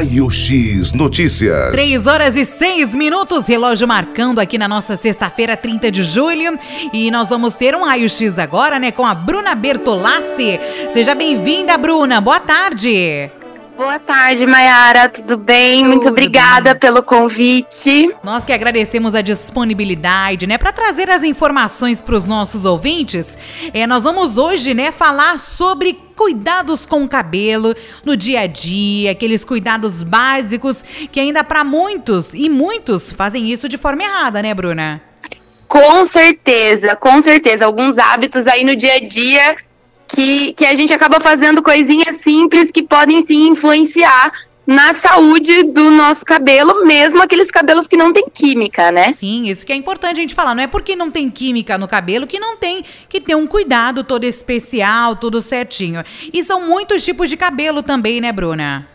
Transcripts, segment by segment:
Raio X Notícias. 3 horas e 6 minutos, relógio marcando aqui na nossa sexta-feira, 30 de julho. E nós vamos ter um Raio X agora, né, com a Bruna Bertolassi. Seja bem-vinda, Bruna. Boa tarde. Boa tarde, Mayara. Tudo bem? Tudo Muito obrigada bem. pelo convite. Nós que agradecemos a disponibilidade, né, para trazer as informações para os nossos ouvintes. É, nós vamos hoje, né, falar sobre cuidados com o cabelo no dia a dia, aqueles cuidados básicos que ainda para muitos e muitos fazem isso de forma errada, né, Bruna? Com certeza, com certeza. Alguns hábitos aí no dia a dia que, que a gente acaba fazendo coisinhas simples que podem sim influenciar na saúde do nosso cabelo, mesmo aqueles cabelos que não tem química, né? Sim, isso que é importante a gente falar. Não é porque não tem química no cabelo que não tem que ter um cuidado todo especial, tudo certinho. E são muitos tipos de cabelo também, né, Bruna?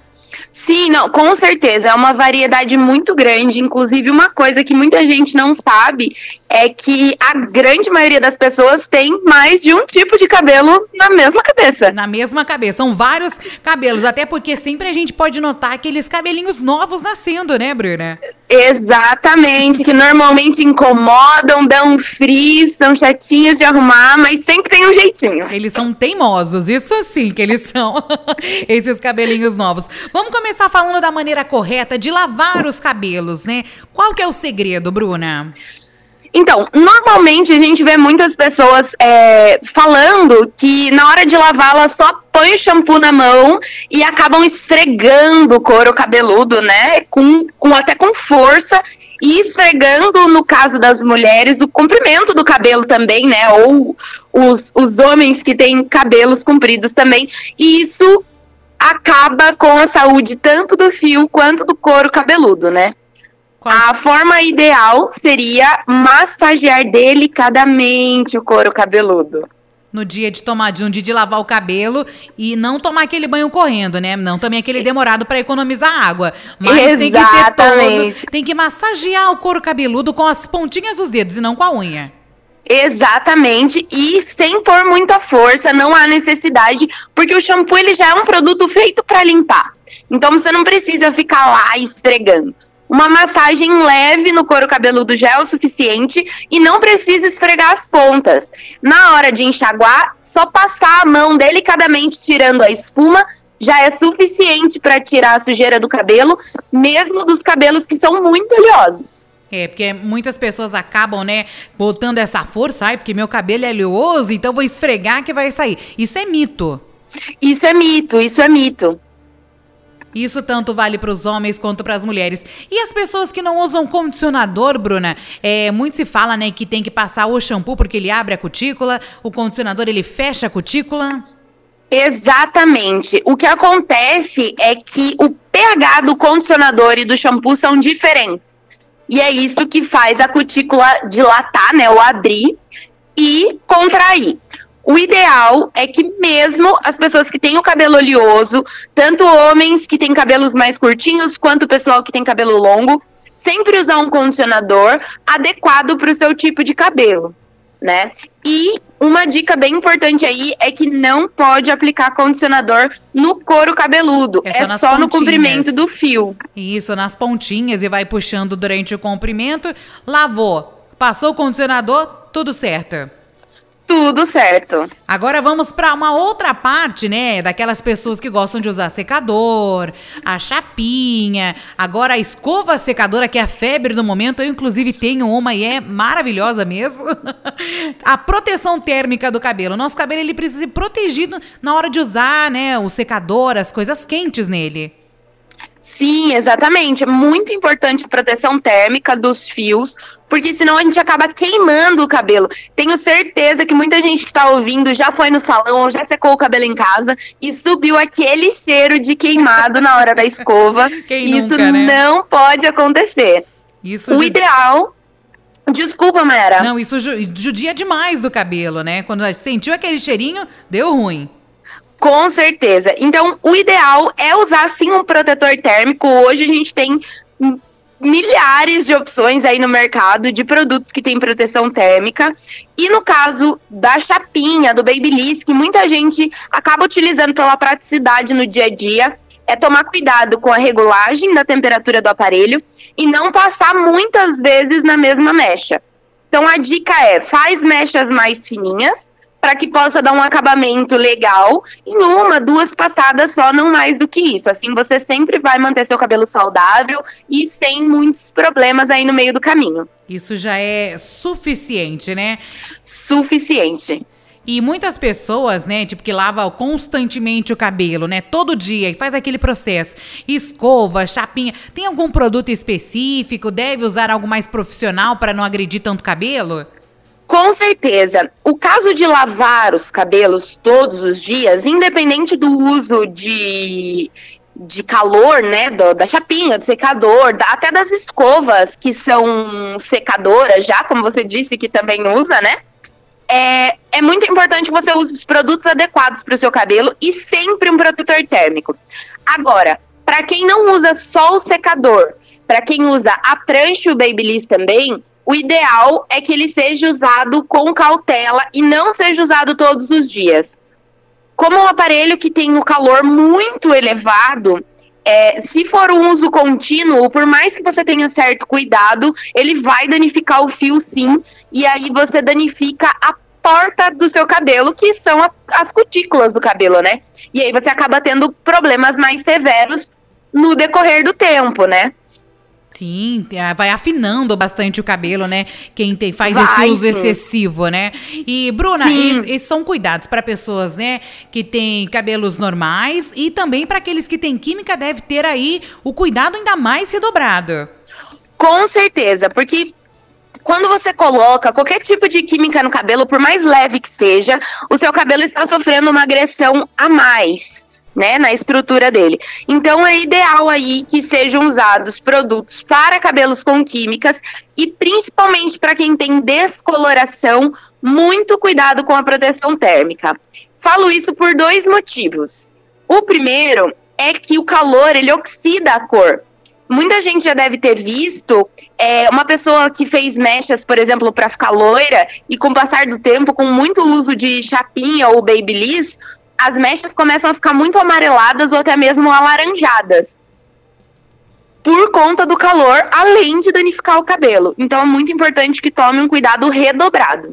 Sim, não, com certeza. É uma variedade muito grande. Inclusive, uma coisa que muita gente não sabe é que a grande maioria das pessoas tem mais de um tipo de cabelo na mesma cabeça. Na mesma cabeça. São vários cabelos. Até porque sempre a gente pode notar aqueles cabelinhos novos nascendo, né, Bruna? Exatamente. Que normalmente incomodam, dão frizz, são chatinhos de arrumar, mas sempre tem um jeitinho. Eles são teimosos. Isso sim que eles são. Esses cabelinhos novos. Vamos começar falando da maneira correta de lavar os cabelos, né? Qual que é o segredo, Bruna? Então, normalmente a gente vê muitas pessoas é, falando que na hora de lavá-la só põe shampoo na mão e acabam esfregando o couro cabeludo, né? Com, com até com força e esfregando, no caso das mulheres, o comprimento do cabelo também, né? Ou os, os homens que têm cabelos compridos também. E isso acaba com a saúde tanto do fio quanto do couro cabeludo, né? Qual? A forma ideal seria massagear delicadamente o couro cabeludo. No dia de tomar, de um dia de lavar o cabelo e não tomar aquele banho correndo, né? Não também aquele demorado para economizar água. Mas Exatamente. tem que ter todo, tem que massagear o couro cabeludo com as pontinhas dos dedos e não com a unha. Exatamente, e sem pôr muita força, não há necessidade, porque o shampoo ele já é um produto feito para limpar. Então você não precisa ficar lá esfregando. Uma massagem leve no couro cabeludo já é o suficiente e não precisa esfregar as pontas. Na hora de enxaguar, só passar a mão delicadamente tirando a espuma já é suficiente para tirar a sujeira do cabelo, mesmo dos cabelos que são muito oleosos. É, porque muitas pessoas acabam, né, botando essa força, ai, porque meu cabelo é oleoso, então vou esfregar que vai sair. Isso é mito. Isso é mito, isso é mito. Isso tanto vale para os homens quanto para as mulheres. E as pessoas que não usam condicionador, Bruna? É, muito se fala, né, que tem que passar o shampoo porque ele abre a cutícula, o condicionador ele fecha a cutícula. Exatamente. O que acontece é que o pH do condicionador e do shampoo são diferentes. E é isso que faz a cutícula dilatar, né, ou abrir e contrair. O ideal é que mesmo as pessoas que têm o cabelo oleoso, tanto homens que têm cabelos mais curtinhos, quanto o pessoal que tem cabelo longo, sempre usar um condicionador adequado para o seu tipo de cabelo, né? E uma dica bem importante aí é que não pode aplicar condicionador no couro cabeludo. É só, é só no comprimento do fio. Isso, nas pontinhas e vai puxando durante o comprimento. Lavou, passou o condicionador, tudo certo. Tudo certo. Agora vamos para uma outra parte, né? Daquelas pessoas que gostam de usar secador, a chapinha, agora a escova secadora, que é a febre do momento. Eu, inclusive, tenho uma e é maravilhosa mesmo. a proteção térmica do cabelo. Nosso cabelo ele precisa ser protegido na hora de usar, né? O secador, as coisas quentes nele. Sim, exatamente. É muito importante a proteção térmica dos fios, porque senão a gente acaba queimando o cabelo. Tenho certeza que muita gente que está ouvindo já foi no salão já secou o cabelo em casa e subiu aquele cheiro de queimado na hora da escova. Quem Isso nunca, né? não pode acontecer. Isso o ideal Desculpa, Mera. Não, isso judia demais do cabelo, né? Quando sentiu aquele cheirinho, deu ruim. Com certeza. Então, o ideal é usar sim um protetor térmico. Hoje a gente tem milhares de opções aí no mercado de produtos que têm proteção térmica. E no caso da chapinha, do Babyliss, que muita gente acaba utilizando pela praticidade no dia a dia, é tomar cuidado com a regulagem da temperatura do aparelho e não passar muitas vezes na mesma mecha. Então a dica é: faz mechas mais fininhas para que possa dar um acabamento legal em uma, duas passadas só, não mais do que isso. Assim você sempre vai manter seu cabelo saudável e sem muitos problemas aí no meio do caminho. Isso já é suficiente, né? Suficiente. E muitas pessoas, né, tipo, que lava constantemente o cabelo, né, todo dia e faz aquele processo. Escova, chapinha. Tem algum produto específico? Deve usar algo mais profissional para não agredir tanto cabelo? Com certeza. O caso de lavar os cabelos todos os dias, independente do uso de, de calor, né, do, da chapinha, do secador, da, até das escovas que são secadoras já, como você disse que também usa, né? é, é muito importante você use os produtos adequados para o seu cabelo e sempre um protetor térmico. Agora, para quem não usa só o secador, para quem usa a prancha e o Babyliss também, o ideal é que ele seja usado com cautela e não seja usado todos os dias. Como um aparelho que tem um calor muito elevado, é, se for um uso contínuo, por mais que você tenha certo cuidado, ele vai danificar o fio sim, e aí você danifica a porta do seu cabelo, que são a, as cutículas do cabelo, né? E aí você acaba tendo problemas mais severos no decorrer do tempo, né? Sim, vai afinando bastante o cabelo, né? Quem tem, faz vai, esse uso sim. excessivo, né? E, Bruna, esses, esses, são cuidados para pessoas, né? Que têm cabelos normais e também para aqueles que têm química, deve ter aí o cuidado ainda mais redobrado. Com certeza, porque quando você coloca qualquer tipo de química no cabelo, por mais leve que seja, o seu cabelo está sofrendo uma agressão a mais né, na estrutura dele. Então é ideal aí que sejam usados produtos para cabelos com químicas e principalmente para quem tem descoloração, muito cuidado com a proteção térmica. Falo isso por dois motivos. O primeiro é que o calor ele oxida a cor. Muita gente já deve ter visto é, uma pessoa que fez mechas, por exemplo, para ficar loira, e com o passar do tempo, com muito uso de chapinha ou babyliss, as mechas começam a ficar muito amareladas ou até mesmo alaranjadas. Por conta do calor, além de danificar o cabelo. Então é muito importante que tome um cuidado redobrado.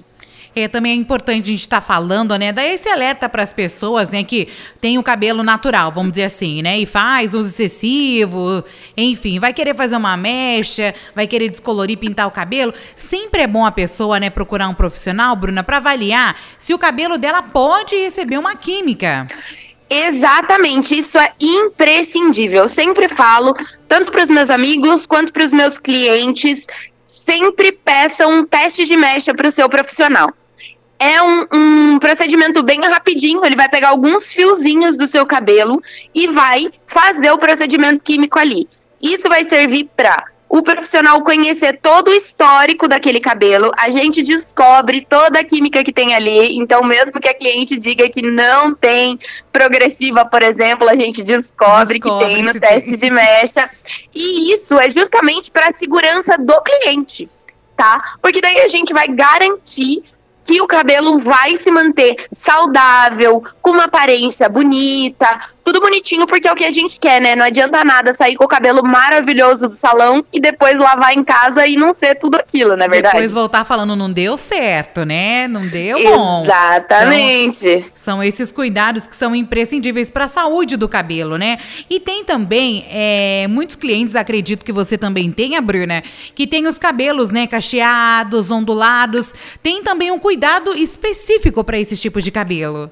É, também é importante a gente estar tá falando, né? Daí esse alerta para as pessoas, né, que tem o cabelo natural, vamos dizer assim, né? E faz uso excessivo, enfim, vai querer fazer uma mecha, vai querer descolorir, pintar o cabelo. Sempre é bom a pessoa, né, procurar um profissional, Bruna, para avaliar se o cabelo dela pode receber uma química. Exatamente, isso é imprescindível. Eu sempre falo, tanto para os meus amigos quanto para os meus clientes, sempre peçam um teste de mecha para o seu profissional é um, um, procedimento bem rapidinho. Ele vai pegar alguns fiozinhos do seu cabelo e vai fazer o procedimento químico ali. Isso vai servir para o profissional conhecer todo o histórico daquele cabelo, a gente descobre toda a química que tem ali. Então, mesmo que a cliente diga que não tem progressiva, por exemplo, a gente descobre, descobre que tem no teste tem. de mecha. E isso é justamente para a segurança do cliente, tá? Porque daí a gente vai garantir que o cabelo vai se manter saudável, com uma aparência bonita, tudo bonitinho, porque é o que a gente quer, né? Não adianta nada sair com o cabelo maravilhoso do salão e depois lavar em casa e não ser tudo aquilo, na é verdade. Depois voltar falando, não deu certo, né? Não deu bom. Exatamente. Então, são esses cuidados que são imprescindíveis para a saúde do cabelo, né? E tem também, é, muitos clientes, acredito que você também tenha, Bruna, que tem os cabelos, né, cacheados, ondulados. Tem também um cuidado específico para esse tipo de cabelo.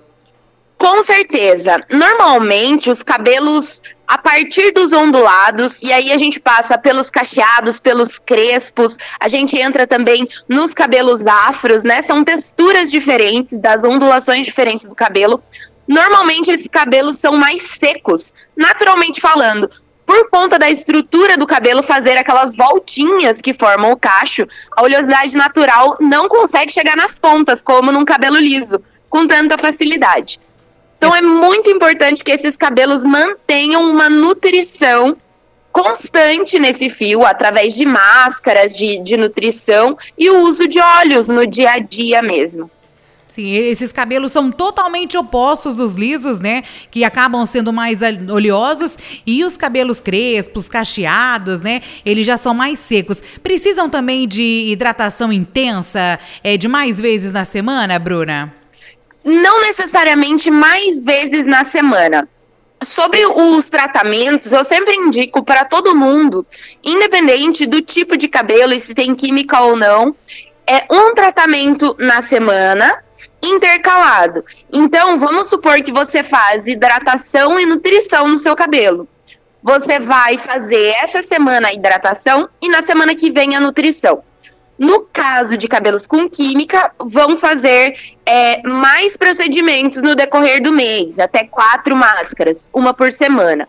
Com certeza. Normalmente, os cabelos, a partir dos ondulados, e aí a gente passa pelos cacheados, pelos crespos, a gente entra também nos cabelos afros, né? São texturas diferentes, das ondulações diferentes do cabelo. Normalmente, esses cabelos são mais secos, naturalmente falando. Por conta da estrutura do cabelo fazer aquelas voltinhas que formam o cacho, a oleosidade natural não consegue chegar nas pontas, como num cabelo liso, com tanta facilidade. Então é muito importante que esses cabelos mantenham uma nutrição constante nesse fio, através de máscaras de, de nutrição e o uso de óleos no dia a dia mesmo. Sim, esses cabelos são totalmente opostos dos lisos, né? Que acabam sendo mais oleosos. E os cabelos crespos, cacheados, né? Eles já são mais secos. Precisam também de hidratação intensa, é, de mais vezes na semana, Bruna? Não necessariamente mais vezes na semana. Sobre os tratamentos, eu sempre indico para todo mundo, independente do tipo de cabelo e se tem química ou não, é um tratamento na semana intercalado. Então, vamos supor que você faz hidratação e nutrição no seu cabelo. Você vai fazer essa semana a hidratação e na semana que vem a nutrição. No caso de cabelos com química, vão fazer é, mais procedimentos no decorrer do mês, até quatro máscaras, uma por semana.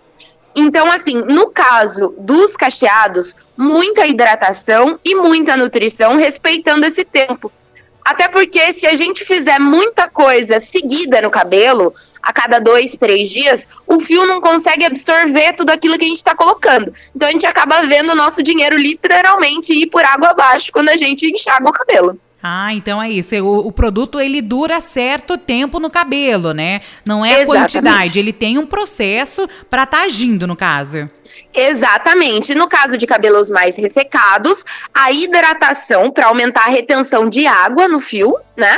Então, assim, no caso dos cacheados, muita hidratação e muita nutrição, respeitando esse tempo. Até porque se a gente fizer muita coisa seguida no cabelo, a cada dois, três dias, o fio não consegue absorver tudo aquilo que a gente está colocando. Então a gente acaba vendo o nosso dinheiro literalmente ir por água abaixo quando a gente enxaga o cabelo. Ah, então é isso. O, o, produto ele dura certo tempo no cabelo, né? Não é a Exatamente. quantidade, ele tem um processo para estar tá agindo no caso. Exatamente. No caso de cabelos mais ressecados, a hidratação para aumentar a retenção de água no fio, né?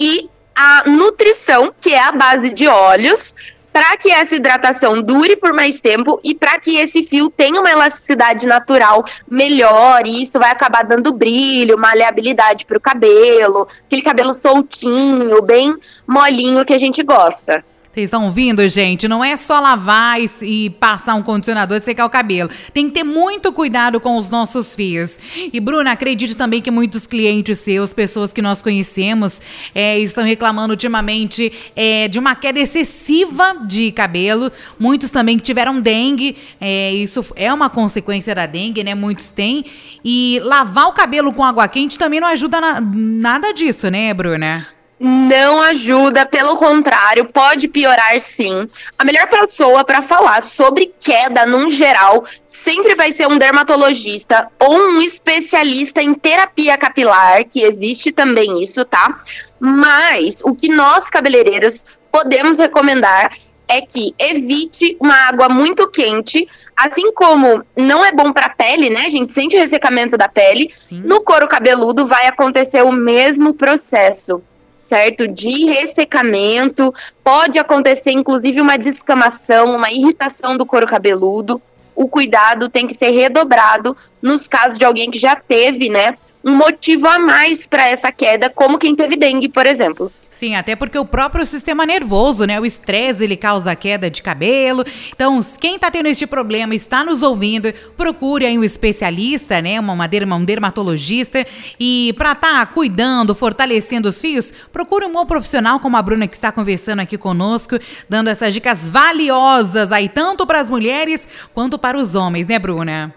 E a nutrição, que é a base de óleos, para que essa hidratação dure por mais tempo e para que esse fio tenha uma elasticidade natural melhor, e isso vai acabar dando brilho, maleabilidade para o cabelo, aquele cabelo soltinho, bem molinho que a gente gosta. Vocês estão ouvindo, gente? Não é só lavar e, e, passar um condicionador e secar o cabelo. Tem que ter muito cuidado com os nossos fios. E, Bruna, acredito também que muitos clientes seus, pessoas que nós conhecemos, é, estão reclamando ultimamente é, de uma queda excessiva de cabelo. Muitos também que tiveram dengue. É, isso é uma consequência da dengue, né? Muitos têm. E lavar o cabelo com água quente também não ajuda na, nada disso, né, Bruna? Não ajuda, pelo contrário, pode piorar sim. A melhor pessoa para falar sobre queda num geral sempre vai ser um dermatologista ou um especialista em terapia capilar, que existe também isso, tá? Mas o que nós cabeleireiros podemos recomendar é que evite uma água muito quente, assim como não é bom para a pele, né? A gente sente o ressecamento da pele. Sim. No couro cabeludo vai acontecer o mesmo processo certo? De ressecamento, pode acontecer inclusive uma descamação, uma irritação do couro cabeludo. O cuidado tem que ser redobrado nos casos de alguém que já teve, né, um motivo a mais para essa queda, como quem teve dengue, por exemplo. Sim, até porque o próprio sistema nervoso, né? O estresse, ele causa queda de cabelo. Então, quem está tendo este problema, está nos ouvindo, procure aí um especialista, né? Uma, uma um dermatologista. E para estar tá cuidando, fortalecendo os fios, procure um bom profissional como a Bruna que está conversando aqui conosco, dando essas dicas valiosas aí, tanto para as mulheres quanto para os homens, né, Bruna?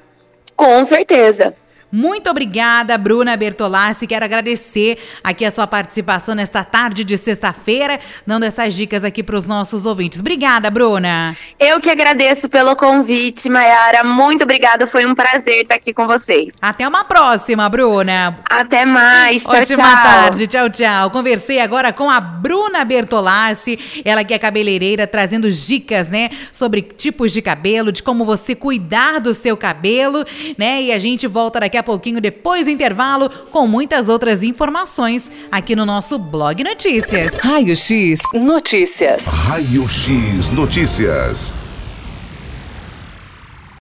Com certeza. Muito obrigada, Bruna Bertolassi. Quero agradecer aqui a sua participação nesta tarde de sexta-feira, dando essas dicas aqui para os nossos ouvintes. Obrigada, Bruna. Eu que agradeço pelo convite, Mayara. Muito obrigada. Foi um prazer estar aqui com vocês. Até uma próxima, Bruna. Até mais. Tchau, Ótima tchau. tarde. Tchau, tchau. Conversei agora com a Bruna Bertolassi, ela que é cabeleireira, trazendo dicas, né, sobre tipos de cabelo, de como você cuidar do seu cabelo, né? E a gente volta daqui a a pouquinho depois do intervalo com muitas outras informações aqui no nosso blog Notícias. Raio X Notícias. Raio X Notícias.